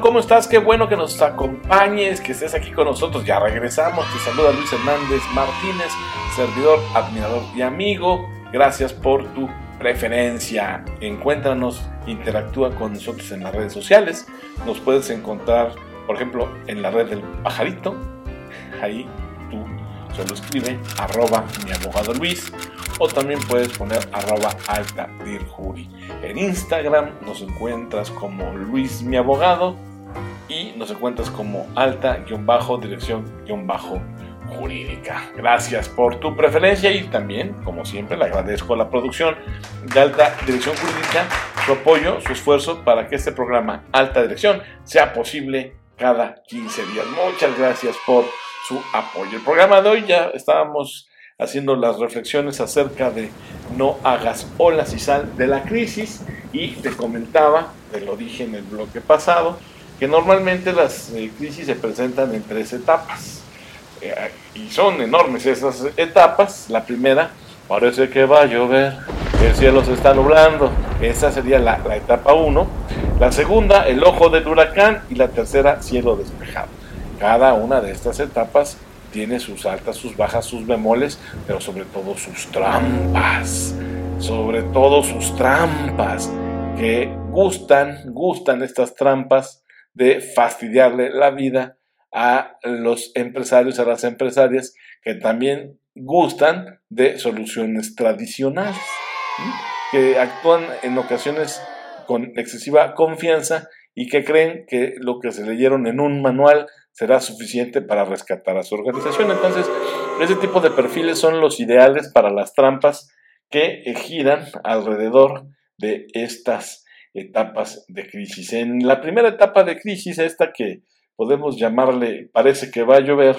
¿cómo estás? Qué bueno que nos acompañes, que estés aquí con nosotros. Ya regresamos. Te saluda Luis Hernández Martínez, servidor, admirador y amigo. Gracias por tu preferencia. Encuéntranos, interactúa con nosotros en las redes sociales. Nos puedes encontrar, por ejemplo, en la red del pajarito. Ahí tú solo escribe arroba mi abogado Luis o también puedes poner arroba alta. En Instagram nos encuentras como Luis mi abogado y nos encuentras como alta-dirección-jurídica. Gracias por tu preferencia y también, como siempre, le agradezco a la producción de Alta Dirección Jurídica su apoyo, su esfuerzo para que este programa Alta Dirección sea posible cada 15 días. Muchas gracias por su apoyo. El programa de hoy ya estábamos haciendo las reflexiones acerca de no hagas olas y sal de la crisis y te comentaba, te lo dije en el bloque pasado, que normalmente las eh, crisis se presentan en tres etapas eh, y son enormes esas etapas. La primera, parece que va a llover, el cielo se está nublando, esa sería la, la etapa 1. La segunda, el ojo del huracán y la tercera, cielo despejado. Cada una de estas etapas tiene sus altas, sus bajas, sus bemoles, pero sobre todo sus trampas. Sobre todo sus trampas, que gustan, gustan estas trampas de fastidiarle la vida a los empresarios, a las empresarias, que también gustan de soluciones tradicionales, que actúan en ocasiones con excesiva confianza y que creen que lo que se leyeron en un manual será suficiente para rescatar a su organización. Entonces, ese tipo de perfiles son los ideales para las trampas que giran alrededor de estas etapas de crisis. En la primera etapa de crisis, esta que podemos llamarle parece que va a llover,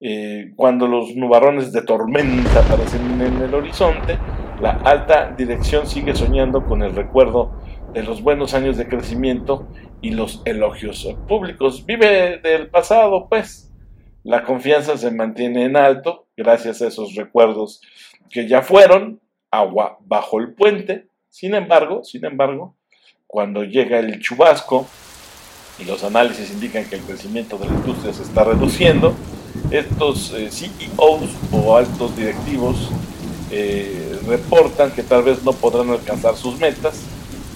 eh, cuando los nubarrones de tormenta aparecen en el horizonte, la alta dirección sigue soñando con el recuerdo de los buenos años de crecimiento y los elogios públicos. Vive del pasado, pues. La confianza se mantiene en alto gracias a esos recuerdos que ya fueron agua bajo el puente. Sin embargo, sin embargo, cuando llega el chubasco y los análisis indican que el crecimiento de la industria se está reduciendo, estos eh, CEOs o altos directivos eh, reportan que tal vez no podrán alcanzar sus metas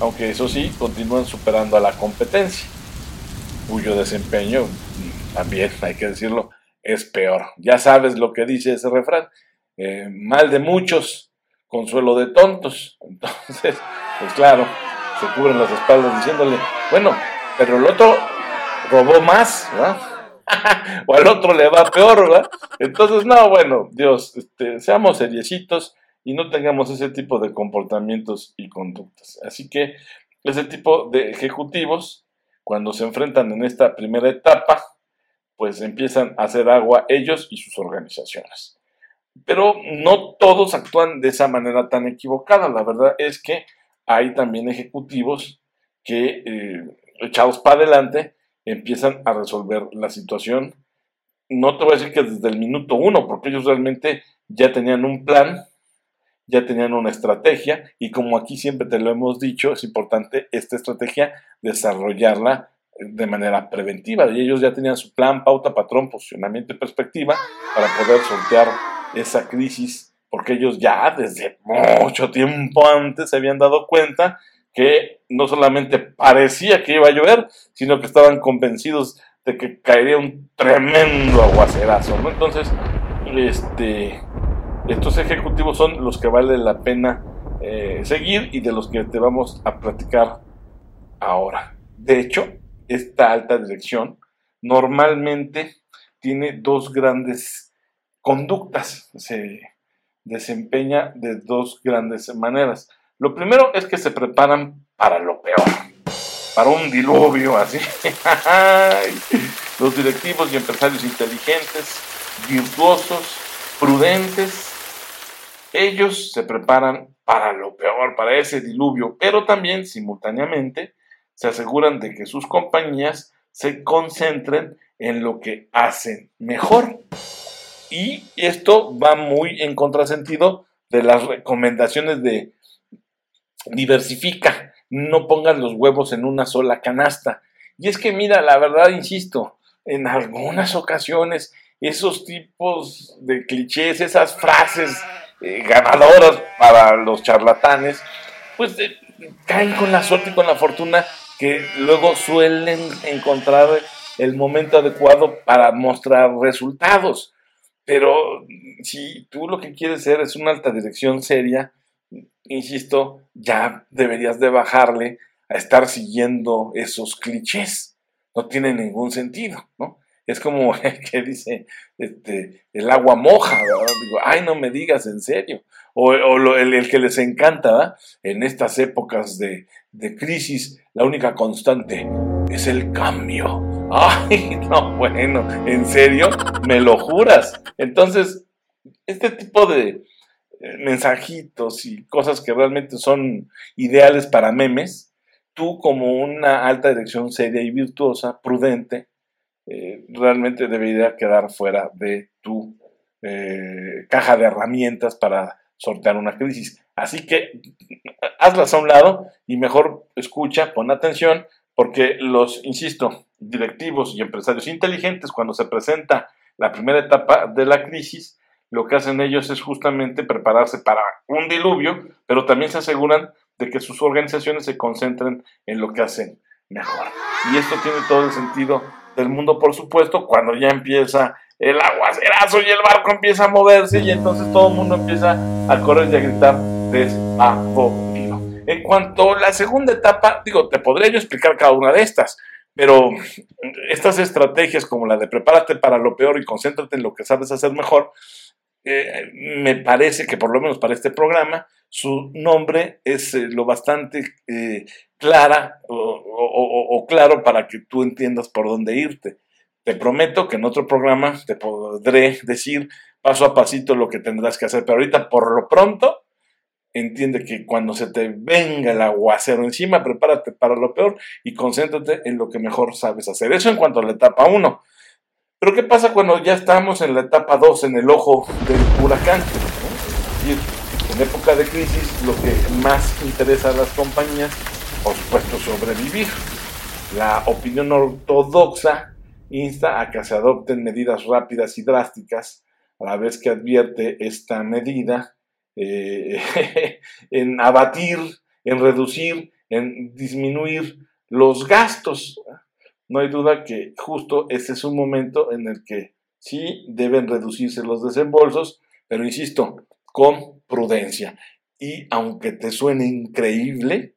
aunque eso sí, continúan superando a la competencia, cuyo desempeño, también hay que decirlo, es peor. Ya sabes lo que dice ese refrán, eh, mal de muchos, consuelo de tontos. Entonces, pues claro, se cubren las espaldas diciéndole, bueno, pero el otro robó más, ¿verdad? o al otro le va peor, ¿verdad? Entonces, no, bueno, Dios, este, seamos seriecitos y no tengamos ese tipo de comportamientos y conductas. Así que ese tipo de ejecutivos, cuando se enfrentan en esta primera etapa, pues empiezan a hacer agua ellos y sus organizaciones. Pero no todos actúan de esa manera tan equivocada. La verdad es que hay también ejecutivos que, eh, echados para adelante, empiezan a resolver la situación. No te voy a decir que desde el minuto uno, porque ellos realmente ya tenían un plan, ya tenían una estrategia y como aquí siempre te lo hemos dicho, es importante esta estrategia desarrollarla de manera preventiva. Y ellos ya tenían su plan, pauta, patrón, posicionamiento y perspectiva para poder sortear esa crisis, porque ellos ya desde mucho tiempo antes se habían dado cuenta que no solamente parecía que iba a llover, sino que estaban convencidos de que caería un tremendo aguacerazo. Entonces, este, estos ejecutivos son los que vale la pena eh, seguir y de los que te vamos a platicar ahora. De hecho, esta alta dirección normalmente tiene dos grandes conductas, se desempeña de dos grandes maneras. Lo primero es que se preparan para lo peor, para un diluvio así. Los directivos y empresarios inteligentes, virtuosos, prudentes, ellos se preparan para lo peor, para ese diluvio, pero también simultáneamente se aseguran de que sus compañías se concentren en lo que hacen mejor. Y esto va muy en contrasentido de las recomendaciones de diversifica, no pongan los huevos en una sola canasta. Y es que mira, la verdad, insisto, en algunas ocasiones esos tipos de clichés, esas frases eh, ganadoras para los charlatanes, pues eh, caen con la suerte y con la fortuna que luego suelen encontrar el momento adecuado para mostrar resultados. Pero si tú lo que quieres ser es una alta dirección seria, insisto, ya deberías de bajarle a estar siguiendo esos clichés. No tiene ningún sentido, ¿no? Es como que dice este, el agua moja, ¿verdad? Digo, ay, no me digas en serio. O, el, que les encanta, ¿verdad? En estas épocas de, de crisis, la única constante es el cambio. Ay, no, bueno, ¿en serio? ¿Me lo juras? Entonces, este tipo de eh, mensajitos y cosas que realmente son ideales para memes, tú como una alta dirección seria y virtuosa, prudente, eh, realmente debería quedar fuera de tu eh, caja de herramientas para sortear una crisis. Así que hazlas a un lado y mejor escucha, pon atención, porque los, insisto, directivos y empresarios inteligentes, cuando se presenta la primera etapa de la crisis, lo que hacen ellos es justamente prepararse para un diluvio, pero también se aseguran de que sus organizaciones se concentren en lo que hacen mejor. Y esto tiene todo el sentido del mundo, por supuesto, cuando ya empieza el aguacerazo y el barco empieza a moverse y entonces todo el mundo empieza a correr y a gritar despavorido. En cuanto a la segunda etapa, digo, te podría yo explicar cada una de estas, pero estas estrategias como la de prepárate para lo peor y concéntrate en lo que sabes hacer mejor, eh, me parece que por lo menos para este programa, su nombre es eh, lo bastante eh, clara o, claro para que tú entiendas por dónde irte. Te prometo que en otro programa te podré decir paso a pasito lo que tendrás que hacer, pero ahorita por lo pronto entiende que cuando se te venga el aguacero encima, prepárate para lo peor y concéntrate en lo que mejor sabes hacer. Eso en cuanto a la etapa 1. Pero ¿qué pasa cuando ya estamos en la etapa 2, en el ojo del huracán? en época de crisis lo que más interesa a las compañías, por supuesto, sobrevivir. La opinión ortodoxa insta a que se adopten medidas rápidas y drásticas, a la vez que advierte esta medida eh, en abatir, en reducir, en disminuir los gastos. No hay duda que justo ese es un momento en el que sí deben reducirse los desembolsos, pero insisto, con prudencia. Y aunque te suene increíble,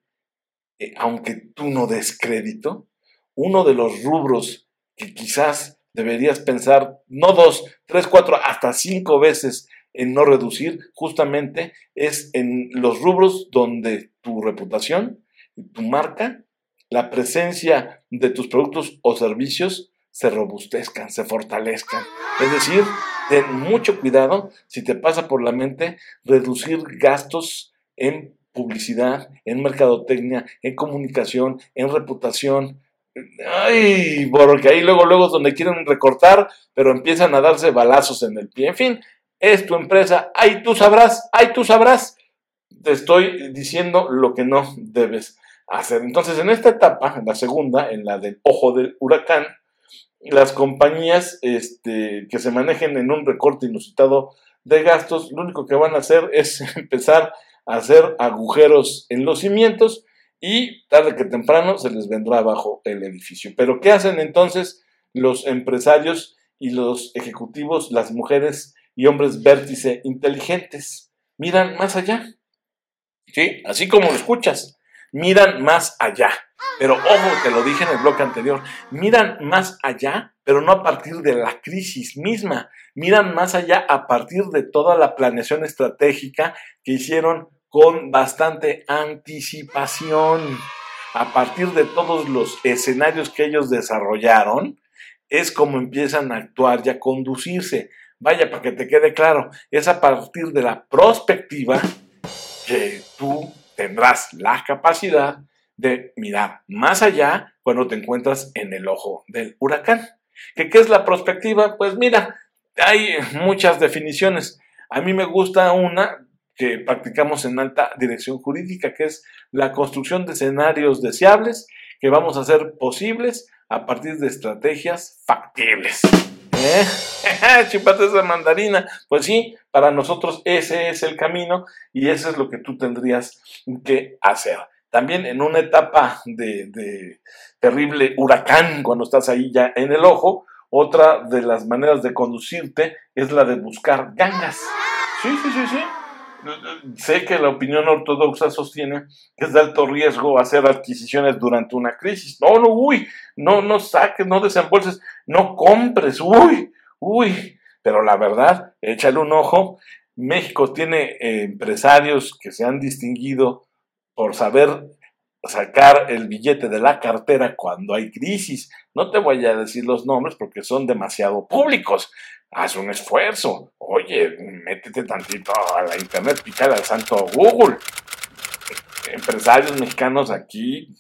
eh, aunque tú no des crédito, uno de los rubros que quizás deberías pensar no dos, tres, cuatro, hasta cinco veces en no reducir, justamente es en los rubros donde tu reputación, tu marca, la presencia de tus productos o servicios se robustezcan, se fortalezcan. Es decir, ten mucho cuidado si te pasa por la mente reducir gastos en publicidad, en mercadotecnia, en comunicación, en reputación. Ay, porque ahí luego, luego donde quieren recortar, pero empiezan a darse balazos en el pie. En fin, es tu empresa, ahí tú sabrás, ahí tú sabrás. Te estoy diciendo lo que no debes hacer. Entonces, en esta etapa, en la segunda, en la del ojo del huracán, las compañías este, que se manejen en un recorte inusitado de gastos, lo único que van a hacer es empezar a hacer agujeros en los cimientos y tarde que temprano se les vendrá abajo el edificio. Pero ¿qué hacen entonces los empresarios y los ejecutivos, las mujeres y hombres vértice inteligentes? Miran más allá. ¿Sí? Así como lo escuchas, miran más allá. Pero ojo, te lo dije en el bloque anterior, miran más allá, pero no a partir de la crisis misma, miran más allá a partir de toda la planeación estratégica que hicieron con bastante anticipación. A partir de todos los escenarios que ellos desarrollaron, es como empiezan a actuar y a conducirse. Vaya, para que te quede claro, es a partir de la prospectiva que tú tendrás la capacidad de mirar más allá cuando te encuentras en el ojo del huracán. ¿Qué, ¿Qué es la prospectiva? Pues mira, hay muchas definiciones. A mí me gusta una que practicamos en alta dirección jurídica, que es la construcción de escenarios deseables que vamos a hacer posibles a partir de estrategias factibles. ¿Eh? Chipate esa mandarina. Pues sí, para nosotros ese es el camino y eso es lo que tú tendrías que hacer. También en una etapa de, de terrible huracán, cuando estás ahí ya en el ojo, otra de las maneras de conducirte es la de buscar gangas. Sí, sí, sí, sí sé que la opinión ortodoxa sostiene que es de alto riesgo hacer adquisiciones durante una crisis. No, no, uy, no, no saques, no desembolses, no compres, uy, uy. Pero la verdad, échale un ojo. México tiene eh, empresarios que se han distinguido por saber sacar el billete de la cartera cuando hay crisis. No te voy a decir los nombres porque son demasiado públicos, haz un esfuerzo. Oye, métete tantito a la internet, pícale al santo Google. Empresarios mexicanos aquí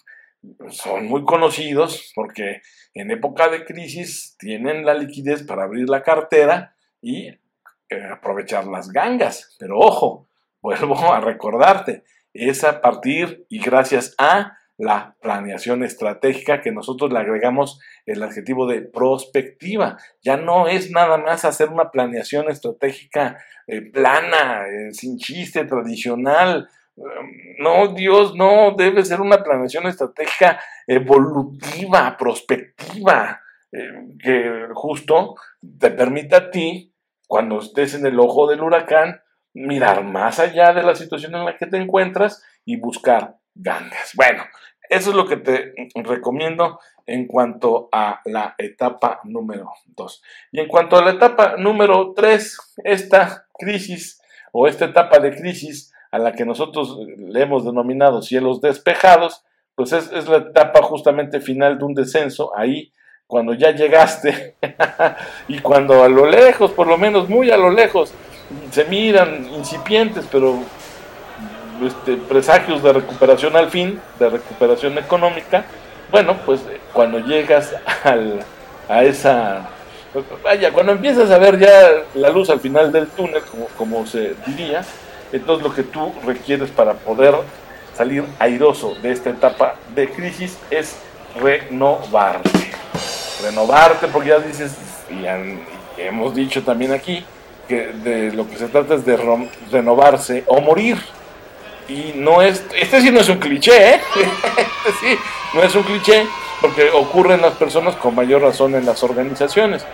son muy conocidos porque en época de crisis tienen la liquidez para abrir la cartera y eh, aprovechar las gangas. Pero ojo, vuelvo a recordarte, es a partir y gracias a la planeación estratégica que nosotros le agregamos el adjetivo de prospectiva. Ya no es nada más hacer una planeación estratégica eh, plana, eh, sin chiste, tradicional. No, Dios, no, debe ser una planeación estratégica evolutiva, prospectiva, eh, que justo te permita a ti, cuando estés en el ojo del huracán, mirar más allá de la situación en la que te encuentras y buscar Bueno, eso es lo que te recomiendo en cuanto a la etapa número 2. Y en cuanto a la etapa número 3, esta crisis o esta etapa de crisis a la que nosotros le hemos denominado cielos despejados, pues es, es la etapa justamente final de un descenso, ahí cuando ya llegaste y cuando a lo lejos, por lo menos muy a lo lejos, se miran incipientes, pero este, presagios de recuperación al fin, de recuperación económica, bueno, pues cuando llegas al, a esa, vaya, cuando empiezas a ver ya la luz al final del túnel, como, como se diría, entonces lo que tú requieres para poder salir airoso de esta etapa de crisis es renovarte. Renovarte porque ya dices, y, hemos dicho también aquí, que de lo que se trata es de renovarse o morir. Y no es, este sí no es un cliché, ¿eh? Este sí, no es un cliché, porque ocurre en las personas con mayor razón en las organizaciones.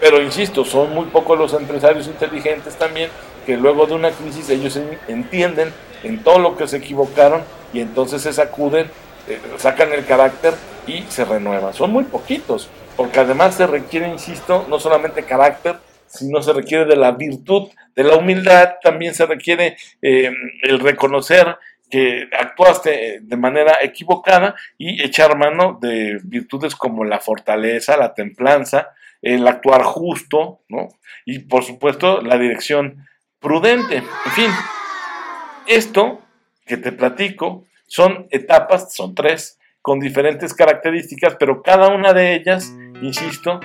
Pero insisto, son muy pocos los empresarios inteligentes también que luego de una crisis ellos entienden en todo lo que se equivocaron y entonces se sacuden, eh, sacan el carácter y se renuevan. Son muy poquitos, porque además se requiere, insisto, no solamente carácter, sino se requiere de la virtud, de la humildad, también se requiere eh, el reconocer que actuaste de manera equivocada y echar mano de virtudes como la fortaleza, la templanza, el actuar justo, ¿no? Y por supuesto la dirección prudente. En fin, esto que te platico son etapas, son tres, con diferentes características, pero cada una de ellas, insisto,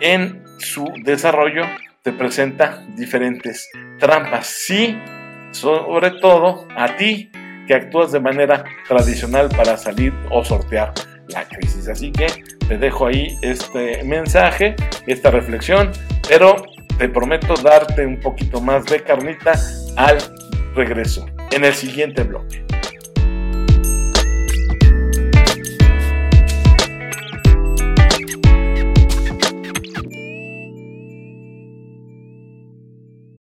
en su desarrollo te presenta diferentes trampas. Sí, sobre todo a ti que actúas de manera tradicional para salir o sortear la crisis. Así que te dejo ahí este mensaje, esta reflexión, pero te prometo darte un poquito más de carnita al regreso en el siguiente bloque.